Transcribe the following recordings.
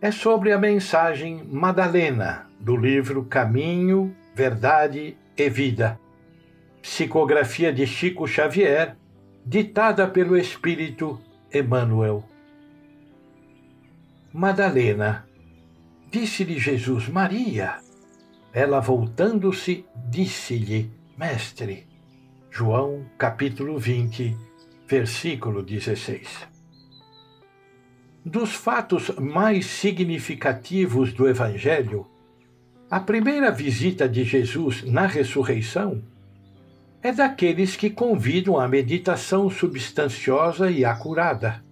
é sobre a mensagem Madalena, do livro Caminho, Verdade e Vida. Psicografia de Chico Xavier, ditada pelo Espírito Emmanuel. Madalena, disse-lhe Jesus, Maria. Ela voltando-se, disse-lhe, Mestre. João capítulo 20, versículo 16 dos fatos mais significativos do Evangelho, a primeira visita de Jesus na ressurreição é daqueles que convidam à meditação substanciosa e acurada.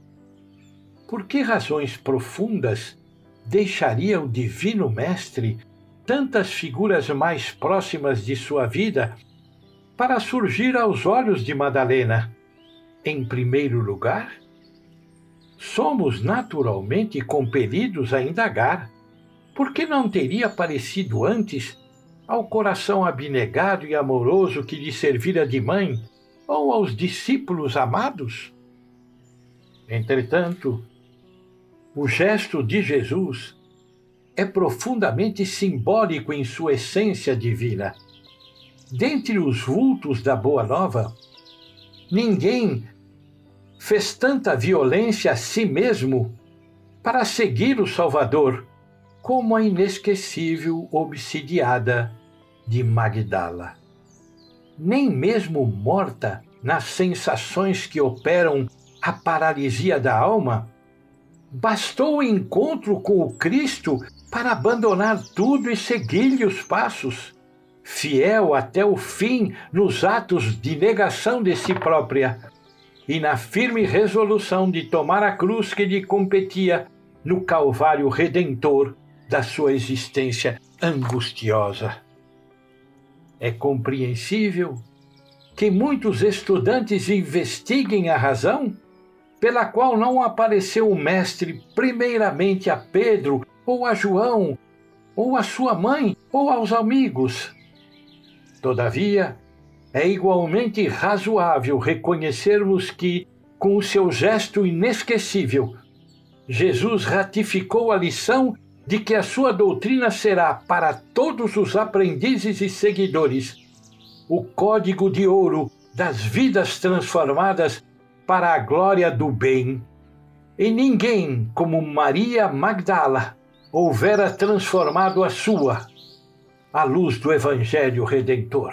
Por que razões profundas deixaria o Divino Mestre tantas figuras mais próximas de sua vida para surgir aos olhos de Madalena? Em primeiro lugar, somos naturalmente compelidos a indagar por que não teria aparecido antes ao coração abnegado e amoroso que lhe servira de mãe ou aos discípulos amados? Entretanto, o gesto de Jesus é profundamente simbólico em sua essência divina. Dentre os vultos da Boa Nova, ninguém fez tanta violência a si mesmo para seguir o Salvador, como a inesquecível obsidiada de Magdala. Nem mesmo morta nas sensações que operam a paralisia da alma, bastou o encontro com o Cristo para abandonar tudo e seguir-lhe os passos, fiel até o fim nos atos de negação de si própria, e na firme resolução de tomar a cruz que lhe competia no calvário redentor da sua existência angustiosa. É compreensível que muitos estudantes investiguem a razão pela qual não apareceu o Mestre primeiramente a Pedro, ou a João, ou a sua mãe, ou aos amigos. Todavia, é igualmente razoável reconhecermos que, com o seu gesto inesquecível, Jesus ratificou a lição de que a sua doutrina será para todos os aprendizes e seguidores o código de ouro das vidas transformadas para a glória do bem. E ninguém, como Maria Magdala, houvera transformado a sua, à luz do Evangelho Redentor.